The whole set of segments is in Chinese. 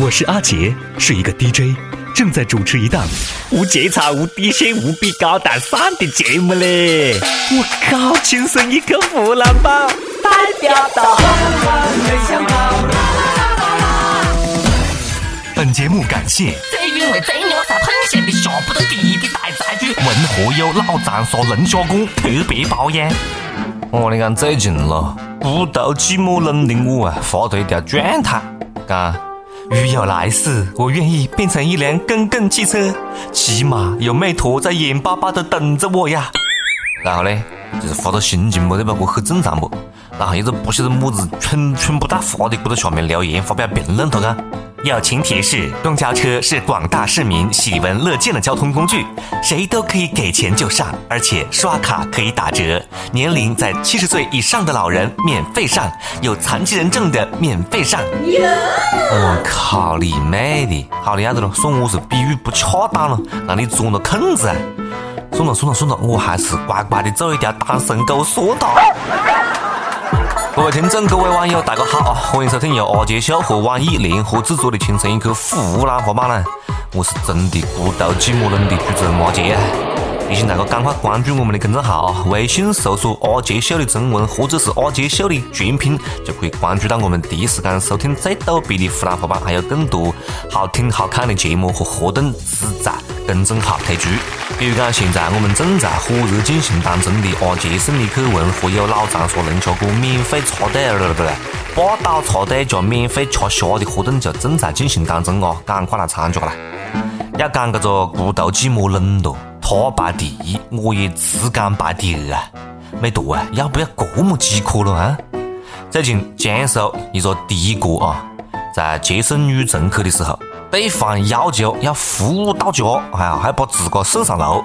我是阿杰，是一个 DJ，正在主持一档无节操、无底线、无比高大上的节目嘞！我靠，亲生一个湖南宝，代表到。本节目感谢正因为最牛才碰见的下不得地的大财主，文和友老长沙龙虾馆特别包养。哦，你讲最近咯，孤独寂寞冷的我啊，发了一条状态，讲如有来世，我愿意变成一辆公共汽车，起码有妹坨在眼巴巴的等着我呀。然后呢，就是发个心情不对吧？我很正常不？然后一个不晓得么子蠢蠢不带发的，搁在下面留言发表评论，他讲。友情提示：公交车是广大市民喜闻乐见的交通工具，谁都可以给钱就上，而且刷卡可以打折。年龄在七十岁以上的老人免费上，有残疾人证的免费上。我靠你妹的！好的，样子了，说我是比喻不恰当了，让你钻了空子啊！算了算了算了，我还是乖乖的做一条单身狗算了。各位听众，各位网友，大家好啊！欢迎收听由阿杰秀和网易联合制作的《青春一刻湖南话版》呢！我是真的孤独寂寞冷的主持人阿杰！提醒大家赶快关注我们的公众号！微信搜索“阿杰秀”的中文或者是“阿杰秀”的全拼，就可以关注到我们第一时间收听最逗逼的湖南话版，还有更多好听好看的节目和活动只在公众号推出。比如讲，现在我们正在火热进行当中的阿杰送你去文和友老长沙龙虾馆免费插队了，不对？霸道插队加免费吃虾的活动就正在进行当中哦，赶快来参加啦！要讲这个孤独寂寞冷咯，他排第一，我也只敢排第二啊！没多啊，要不要这么饥渴了啊？最近江苏一个的哥啊，在接送女乘客的时候。对方要求要服务到家，哎呀，还把自个送上楼。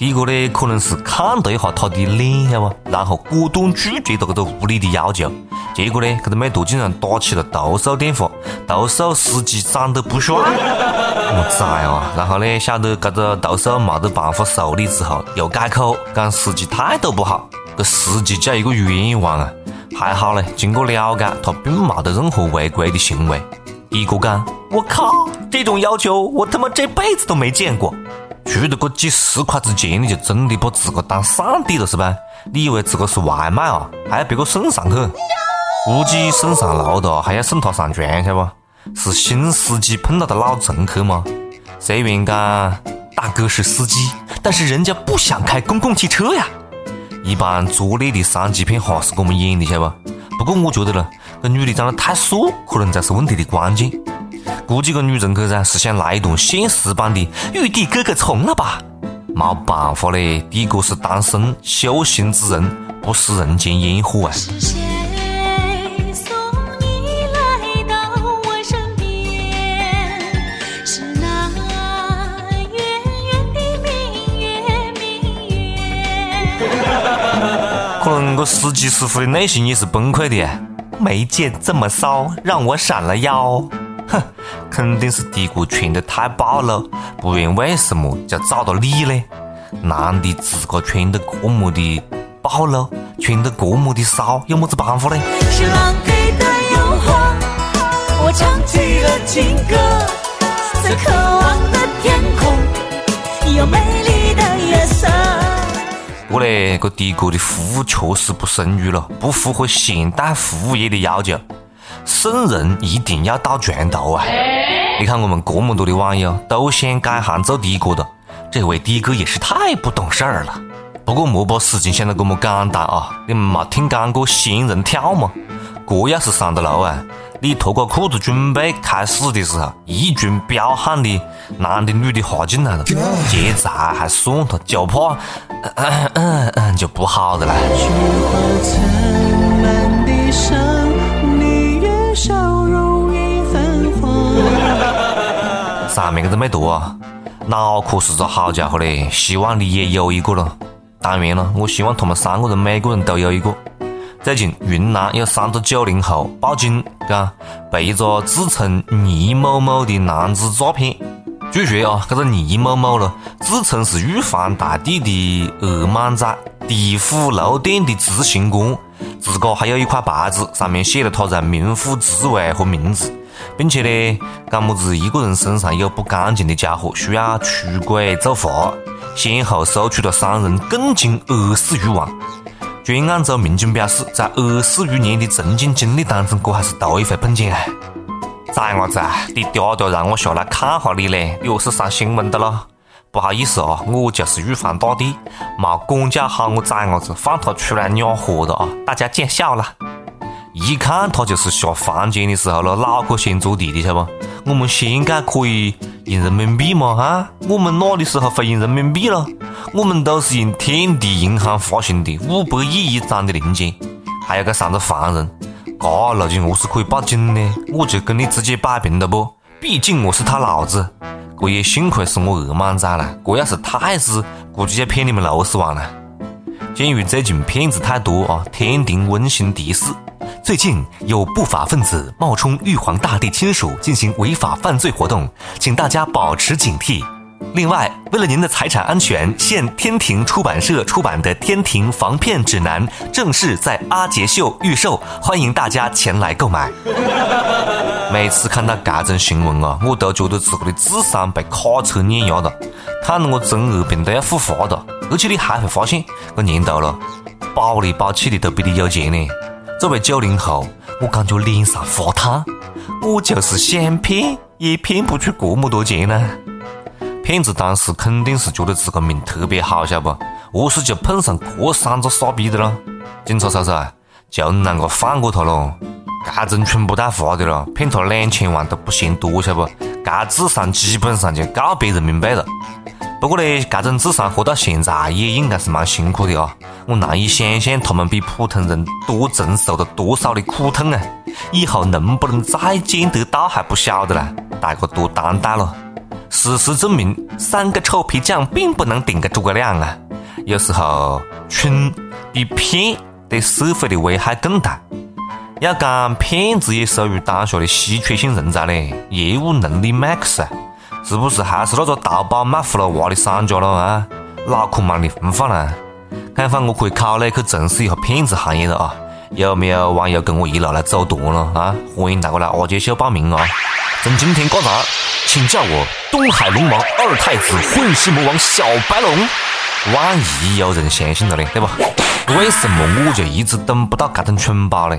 的哥呢，可能是看了一下他的脸，晓得不？然后果断拒绝了这个无理的要求。结果呢，这个美图竟然打起了投诉电话，投诉司机长得不帅。我崽啊！然后呢，晓得这个投诉没得办法受理之后，又改口讲司机态度不好。这司机叫一个冤枉啊！还好呢，经过了解，他并没得任何违规的行为。一哥讲，我靠，这种要求我他妈这辈子都没见过。出了个几十块之钱，你就真的把自个当上帝了是吧？你以为自个是外卖啊？还要别个送上去？估计送上楼的还要送他上船，晓得不？是新司机碰到的老乘客吗？虽然讲大哥是司机，但是人家不想开公共汽车呀。一般拙劣的三级片哈是我们演的，晓得不？不过我觉得呢。这女的长得太帅，可能才是问题的关键。估计个女乘客噻是想来一段现实版的玉帝哥哥从了吧？没办法嘞，的哥是单身修行之人，不食人间烟火啊。可能个司机师傅的内心也是崩溃的。没见这么骚，让我闪了腰。哼，肯定是的哥穿得太暴露，不然为什么就找到你呢？男的自个穿得这么的暴露，穿得这么的骚，有么子办法呢？是浪给的诱惑，我唱起了情歌，在渴望的天空，有美丽的月色。不过呢，这的哥的服务确实不胜任了，不符合现代服务业的要求。送人一定要到船头啊！你看我们这么多的网友都想改行做的哥的，这位的哥也是太不懂事儿了。不过莫把事情想得这么简单啊！你们没听讲过仙人跳吗？这要是上得楼啊！你脱个裤子准备开始的时候，一群彪悍的男的女的哈进来了，劫财还算了，就怕嗯嗯嗯就不好的了。上面这个没读啊，脑壳是个好家伙嘞，希望你也有一个了。当然了，我希望他们三个人每个人都有一个。最近云南有三个九零后报警，讲被一个自称倪某某的男子诈骗。据说啊，这个倪某某了，自称是玉皇大帝的二莽仔，地府六殿的执行官，自个还有一块牌子，上面写了他在冥府职位和名字。并且呢，讲么子一个人身上有不干净的家伙需要出鬼做法，先后搜出了三人共计二十余万。专案组民警表示，在二十余年的从警经历当中，这还是头一回碰见啊！崽伢子，你嗲嗲让我下来看下你嘞，你何是上新闻的咯？不好意思啊，我就是玉皇大帝，没管教好我崽伢子，放他出来养活的啊！大家见笑了。一看他就是下房间的时候了，脑壳先着地的，晓得不？我们现在可以用人民币吗？哈，我们哪的时候会用人民币了？我们都是用天地银行发行的五百亿一张的零钱，还有个三个凡人，这路径何是可以报警呢？我就跟你直接摆平了不？毕竟我是他老子，这也幸亏是我二莽仔了，这要是太子，估计要骗你们六十万了。鉴于最近骗子太多啊，天庭温馨提示。最近有不法分子冒充玉皇大帝亲属进行违法犯罪活动，请大家保持警惕。另外，为了您的财产安全，现天庭出版社出版的《天庭防骗指南》正式在阿杰秀预售，欢迎大家前来购买。每次看到这种新闻啊，我都觉得自己的智商被卡车碾压了，看得我中二病都要复发了。而且你还会发现，这年头了，宝里宝气的都比你有钱呢。作为九零后，我感觉脸上发烫。我就是想骗，也骗不出这么多钱呢。骗子当时肯定是觉得自个命特别好，晓得不？何是就碰上这三个傻逼的了？警察叔叔啊，就啷个放过他喽？这种蠢不带话的了，骗他两千万都不嫌多，晓得不？这智商基本上就告别人民币了。不过呢，这种智商活到现在也应该是蛮辛苦的啊！我难以想象他们比普通人多承受了多少的苦痛啊！以后能不能再见得到还不晓得啦，大家多担待了。事实证明，三个臭皮匠并不能顶个诸葛亮啊！有时候，蠢比骗对社会的危害更大。要讲骗子也属于当下的稀缺性人才嘞，业务能力 max 啊！是不是还是那个淘宝卖葫芦娃的商家了啊？脑壳忙的疯话了，看法我可以考虑去从事一下骗子行业了啊！有没有网友跟我一路来走团了啊？欢迎大家来阿杰秀报名啊！从今天开始，请叫我东海龙王二太子混世魔王小白龙。万一有人相信了呢，对吧？为什么我就一直等不到这种蠢包呢？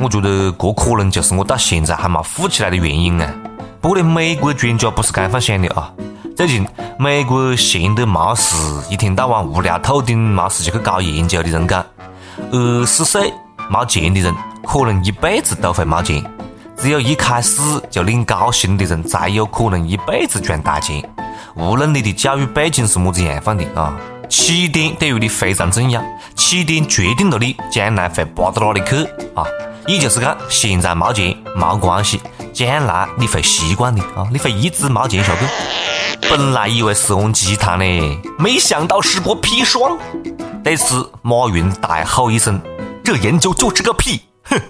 我觉得这可能就是我到现在还没富起来的原因啊！不过呢，美国专家不是这样想的啊。最近，美国闲得没事，一天到晚无聊透顶，没事就去搞研究的人讲，二十岁没钱的人，可能一辈子都会没钱；只有一开始就领高薪的人，才有可能一辈子赚大钱。无论你的教育背景是么子样范的啊，起点对于你非常重要，起点决定了你将来会爬到哪里去啊。也就是讲，现在没钱没关系。将来你会习惯的啊！你会一直没钱下去。本来以为是碗鸡汤呢，没想到是个砒霜。对此，马云大吼一声：“这研究就是个屁！”哼！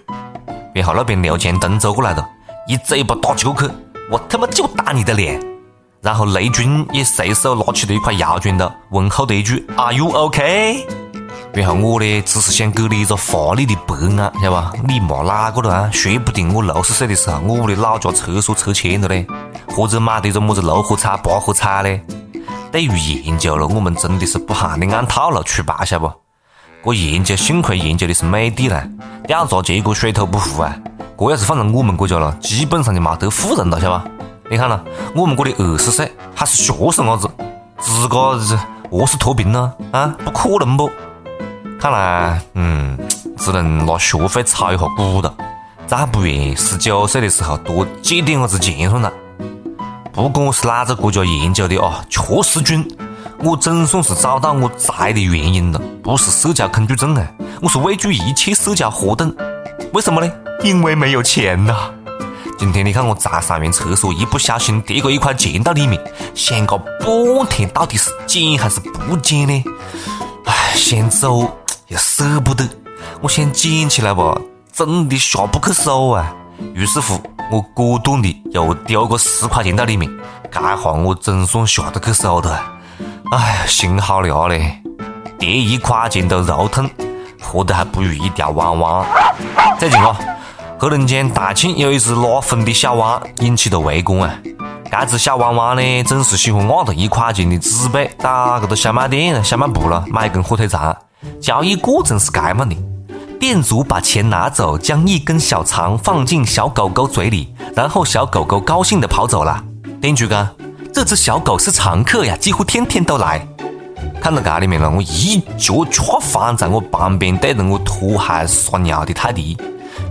然后那边刘强东走过来了，一嘴巴打起过去，我他妈就打你的脸。然后雷军也随手拿起了一块牙砖头，问候的一句：“Are you OK？” 然后我呢，只是想给你一个华丽的白眼，晓得吧？你骂哪个了啊？说不定我六十岁的时候，我屋里老家厕所拆迁了嘞，或者买的一个么子六合彩、八合彩嘞。对于研究了，我们真的是不含的按套路出牌，晓得不？这研究幸亏研究的是美的啦，调查结果水土不服啊！这要是放在我们国家了，基本上就没得富人了，晓得吧？你看了，我们这里二十岁还是学生伢子，自个是何是脱贫了啊？不可能不？看来，嗯，只能拿学费炒一下股了。再不然，十九岁的时候多借点伢子钱算了。不管我是哪个国家研究的啊，确实准。我总算是找到我宅的原因了，不是社交恐惧症啊，我是畏惧一切社交活动。为什么呢？因为没有钱呐。今天你看我在上完厕所，一不小心跌过一块钱到里面，想个半天，到底是捡还是不捡呢？唉，想走。又舍不得，我想捡起来吧，真的下不去手啊。于是乎，我果断的又丢个十块钱到里面，这下我总算下得去手了。哎，心好凉嘞，跌一块钱都肉痛，活得还不如一条汪汪。最近啊，黑龙江大庆有一只拉风的小汪引起了围观啊！这只小汪汪呢，总是喜欢咬着一块钱的纸币，到这个小卖店、小卖部了买根火腿肠。交易过程是这样的：店主把钱拿走，将一根小肠放进小狗狗嘴里，然后小狗狗高兴地跑走了。店主讲：“这只小狗是常客呀，几乎天天都来。”看到这里面了，我一脚踹翻在我旁边对着我拖鞋撒尿的泰迪。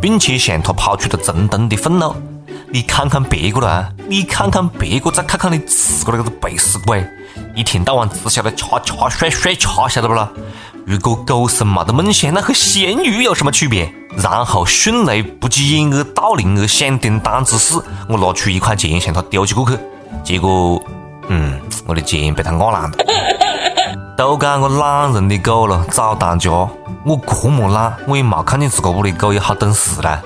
并且向他抛出了沉重的愤怒。你看看别个啦，你看看别个，再看看你自个那个背死鬼，一天到晚只晓得吃吃睡睡吃，晓得不啦？如果狗生没得梦想，那和咸鱼有什么区别？然后迅雷不及掩耳盗铃而响叮当之势，我拿出一块钱向他丢起过去，结果，嗯，我的钱被他咬烂了。都讲我懒人的狗了，早当家。我这么懒，我也没看见自个屋里狗有好懂事啦。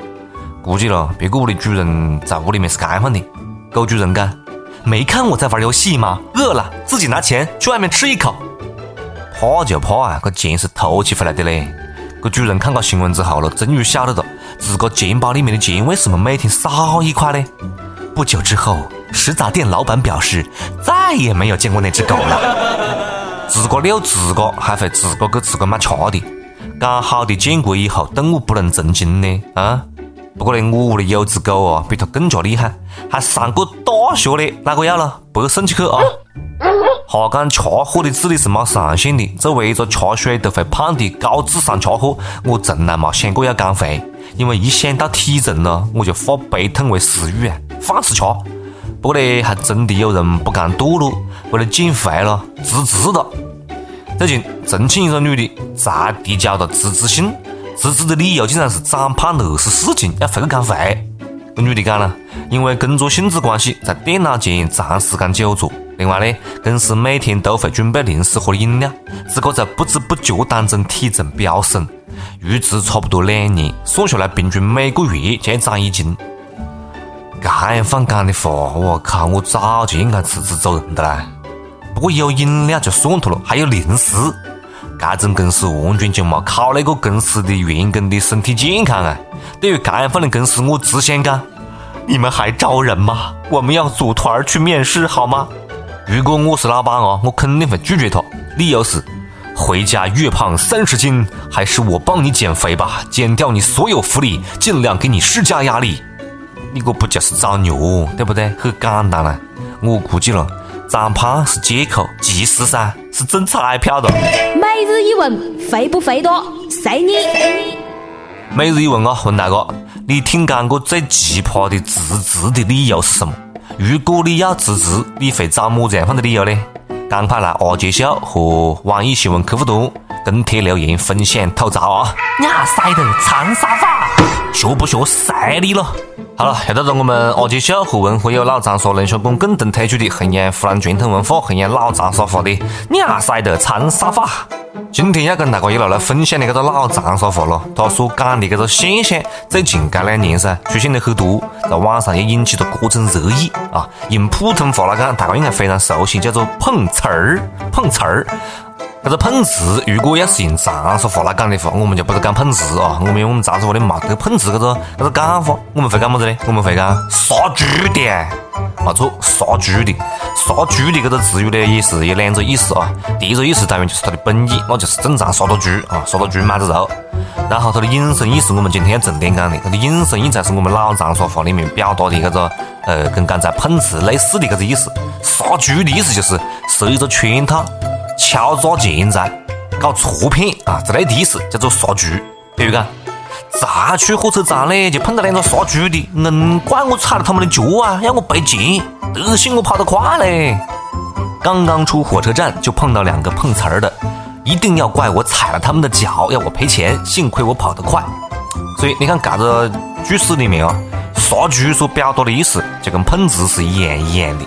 估计了，别个屋的主人在屋里面是这样的。狗主人讲：“没看我在玩游戏吗？饿了自己拿钱去外面吃一口。”怕就怕啊，这钱是偷起回来的嘞。这主人看过新闻之后了，终于晓得了自个钱包里面的钱为什么每天少一块呢？不久之后，食杂店老板表示再也没有见过那只狗了。自个遛自个，还会自个给自个买吃的。讲好的建国以后动物不能成精呢？啊！不过呢，我屋里有只狗哦，比它更加厉害，还上过大学嘞。哪个要了？不送起去啊！哈讲吃货的智力是没上限的，作为一个吃水都会胖的高智商吃货，我从来没想过要减肥，因为一想到体重了，我就化悲痛为食欲啊，放肆吃。不过呢，还真的有人不甘堕落，为了减肥了辞职了。最近，重庆一个女的才递交了辞职信，辞职的理由竟然是长胖了二十四斤，要回去减肥。这女的讲了，因为工作性质关系，在电脑前长时间久坐。另外呢，公司每天都会准备零食和饮料，自个在不知不觉当中体重飙升，入职差不多两年，算下来平均每个月就要长一斤。这样放干的话，我靠，我早就应该辞职走人的啦。不过有饮料就算脱了，还有零食，这种公司完全就没考虑过公司的员工的身体健康啊！对于这样的公司，我只想讲：你们还招人吗？我们要组团去面试好吗？如果我是老板啊，我肯定会拒绝他，理由是：回家越胖三十斤，还是我帮你减肥吧，减掉你所有福利，尽量给你施加压力。你这不就是找虐，对不对？很简单了。我估计了，长胖是借口，其实噻是中彩票的。每日一问，肥不肥多？随你。每日一问啊，问大哥，你听讲过最奇葩的辞职的理由是什么？如果你要辞职，你会找么子样的理由呢？赶快来阿杰秀和网易新闻客户端跟帖留言分享吐槽啊！呀塞的长沙话，学不学随你了。好了，又到了我们阿杰秀和文和友老长沙龙虾馆共同推出的弘扬湖南传统文化、弘扬老长沙话的亚塞的长沙话。今天要跟大家一路来分享的这个老长沙话了，他所讲的这个现象，最近这两年噻出现的很多，在网上也引起了各种热议啊。用普通话来讲，大家应该非常熟悉，叫做碰瓷儿，碰瓷儿。这个碰瓷，如果要是用长沙话来讲的话，我们就不是讲碰瓷啊，我们我们长沙话里没得碰瓷这个这个讲法，我们会讲么子呢？我们会讲杀猪的，没错，杀猪的，杀猪的这个词语呢，也是有两个意思啊。第一个意思当然就是它的本意，那就是正常杀到猪啊，杀到猪买的肉。然后它的引申意思，我们今天要重点讲的，它的引申意才是我们老长沙话里面表达的这个呃，跟刚才碰瓷类似的这个意思。杀猪的意思就是设一个圈套。敲诈钱财、搞诈骗啊之类的意思，叫做杀猪。比如讲，才出火车站嘞，就碰到两个杀猪的，硬怪我踩了他们的脚啊，要我赔钱，得信我跑得快嘞。刚刚出火车站就碰到两个碰瓷儿的，一定要怪我踩了他们的脚，要我赔钱，幸亏我跑得快。所以你看，这个句式里面啊，杀猪所表达的意思就跟碰瓷是一样一样的。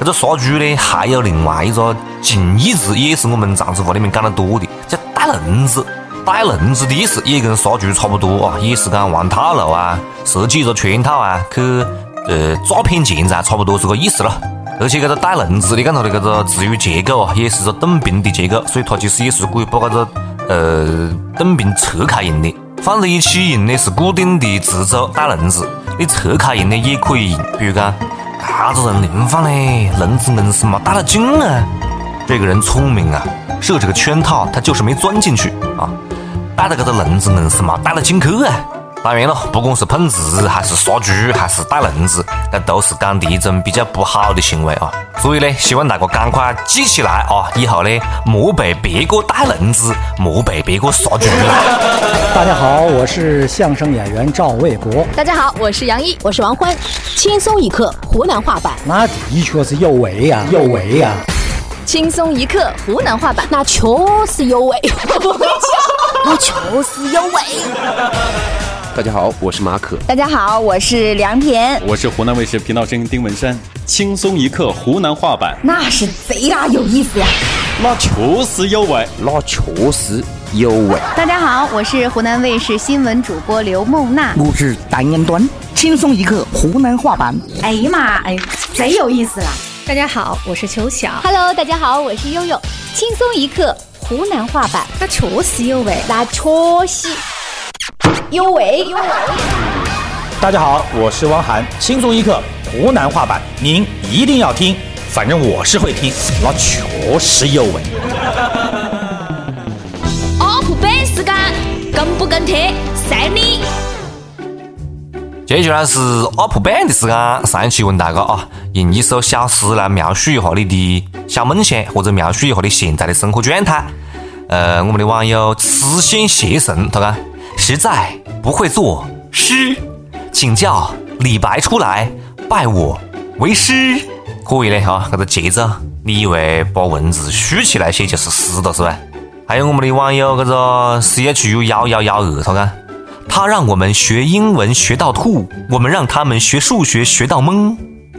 这个杀猪呢，还有另外一个近义词，也是我们长沙话里面讲得多的，叫带笼子。带笼子的意思也跟杀猪差不多啊，也是讲玩套路啊，设计一个圈套啊，去呃诈骗钱财，差不多是个意思了。而且这个带笼子，你看它的这个词语结构啊，也是个等并的结构，所以它其实也是可以把这个呃等并拆开用的。放在一起用的是固定的制作大轮子，你拆开用的也可以用。比如讲，啥子人灵放嘞？愣子硬是没带了劲啊！这个人聪明啊，设置个圈套，他就是没钻进去啊。带了这个愣子硬是没带了进去啊。当然了，不管是碰瓷，还是杀猪，还是带轮子，那都是干的一种比较不好的行为啊。所以呢，希望大家赶快记起来啊，以后呢，莫被别个带轮子，莫被别个杀猪了。大家好，我是相声演员赵卫国。大家好，我是杨一，我是王欢。轻松一刻湖南话版，那的确是有为呀，有为呀。轻松一刻湖南话版，那确实有味。那确实有味。大家好，我是马可。大家好，我是梁田。我是湖南卫视频道声音丁文山。轻松一刻湖南话版，那是贼拉有意思呀！那确实有味，那确实有味。大家好，我是湖南卫视新闻主播刘梦娜。我是单言端。轻松一刻湖南话版。哎呀妈，哎，贼有意思了。大家好，我是秋晓。Hello，大家好，我是悠悠。轻松一刻湖南话版，那确实有味，那确实。有味有味。大家好，我是汪涵，轻松一刻湖南话版，您一定要听，反正我是会听，那确实有味。UP 版时间，跟不跟贴，随你。接下来是 UP 版的时间，上一期问大家啊，用一首小诗来描述一下你的小梦想，或者描述一下你现在的生活状态。呃，我们的网友痴心邪神，他讲。实在不会作诗，请叫李白出来拜我为师。可以的哈，这个节奏，你以为把文字竖起来写就是诗了是吧？还有我们的网友这个 C H U 幺幺幺二，他看，他让我们学英文学到吐，我们让他们学数学学到懵。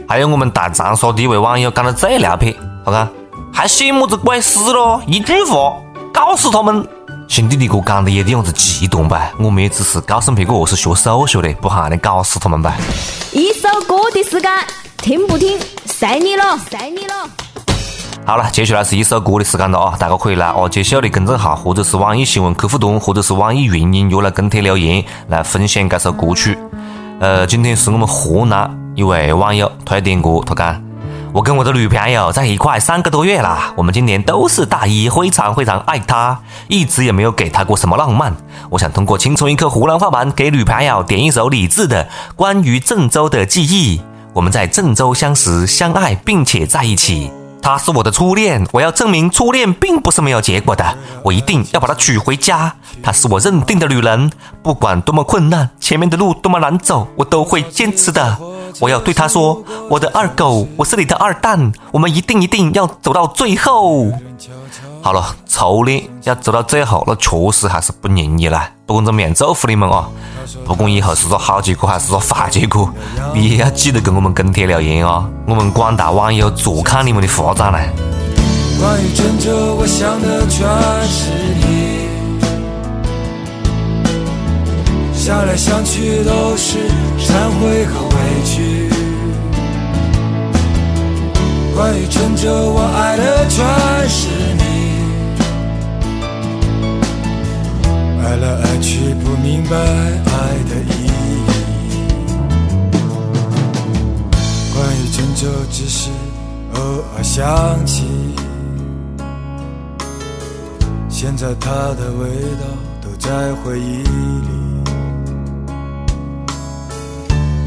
还有我们大长沙的一位网友讲的最牛皮，他看，还写么子鬼诗咯？一句话告诉他们。兄弟，你给我讲的有点样子极端吧？我们也只是告诉别个我是学数学的，不喊你搞死他们吧。一首歌的时间，听不听，随你了，随你了。好了，接下来是一首歌的时间了啊！大家可以来阿杰秀的公众号，或者是网易新闻客户端，或者是网易云音乐来跟帖留言，来分享这首歌曲。呃，今天是我们河南一位网友推荐歌，他讲。我跟我的女朋友在一块三个多月了，我们今年都是大一，非常非常爱她，一直也没有给她过什么浪漫。我想通过轻松一刻湖南话版给女朋友点一首李志的《关于郑州的记忆》。我们在郑州相识、相爱，并且在一起。她是我的初恋，我要证明初恋并不是没有结果的，我一定要把她娶回家。她是我认定的女人，不管多么困难，前面的路多么难走，我都会坚持的。我要对他说：“我的二狗，我是你的二蛋，我们一定一定要走到最后。”好了，初恋要走到最后，那确实还是不容易啦。不管怎么样，祝福你们啊！不管以后是个好结果还是说坏结果，你也要记得跟我们跟帖留言啊！我们广大网友坐看你们的发展呢。关于郑州，我想的全是你，想来想去都是忏悔和委关于郑州，我爱的全是你。爱来爱去，不明白爱的意义。关于郑州，只是偶尔想起。现在它的味道都在回忆里。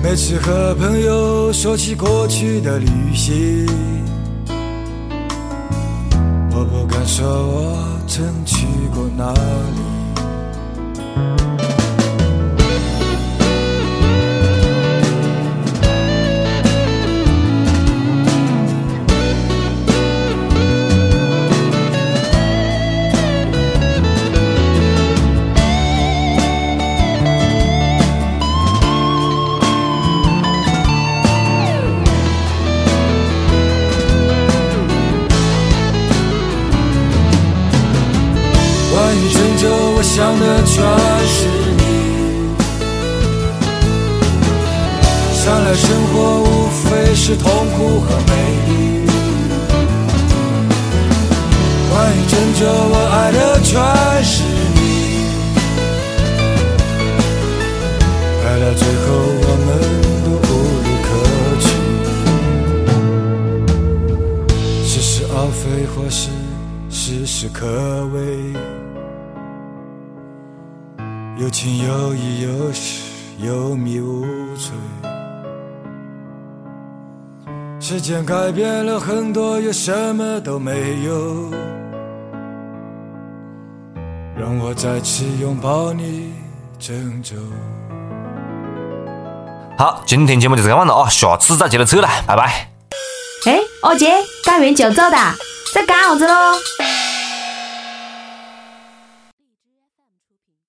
每次和朋友说起过去的旅行，我不敢说我曾去过哪里。想的全是你，想来生活无非是痛苦和美丽。关于拯救，我爱的全是你，爱到最后我们都无路可去，似是而非，或是事事可为，有情有义，有时有迷无醉。时间改变了很多，又什么都没有。让我再次拥抱你，郑州。好，今天节目就这样了啊，下次再接着扯了，拜拜。哎，二姐，干完就走哒，在干啥子喽？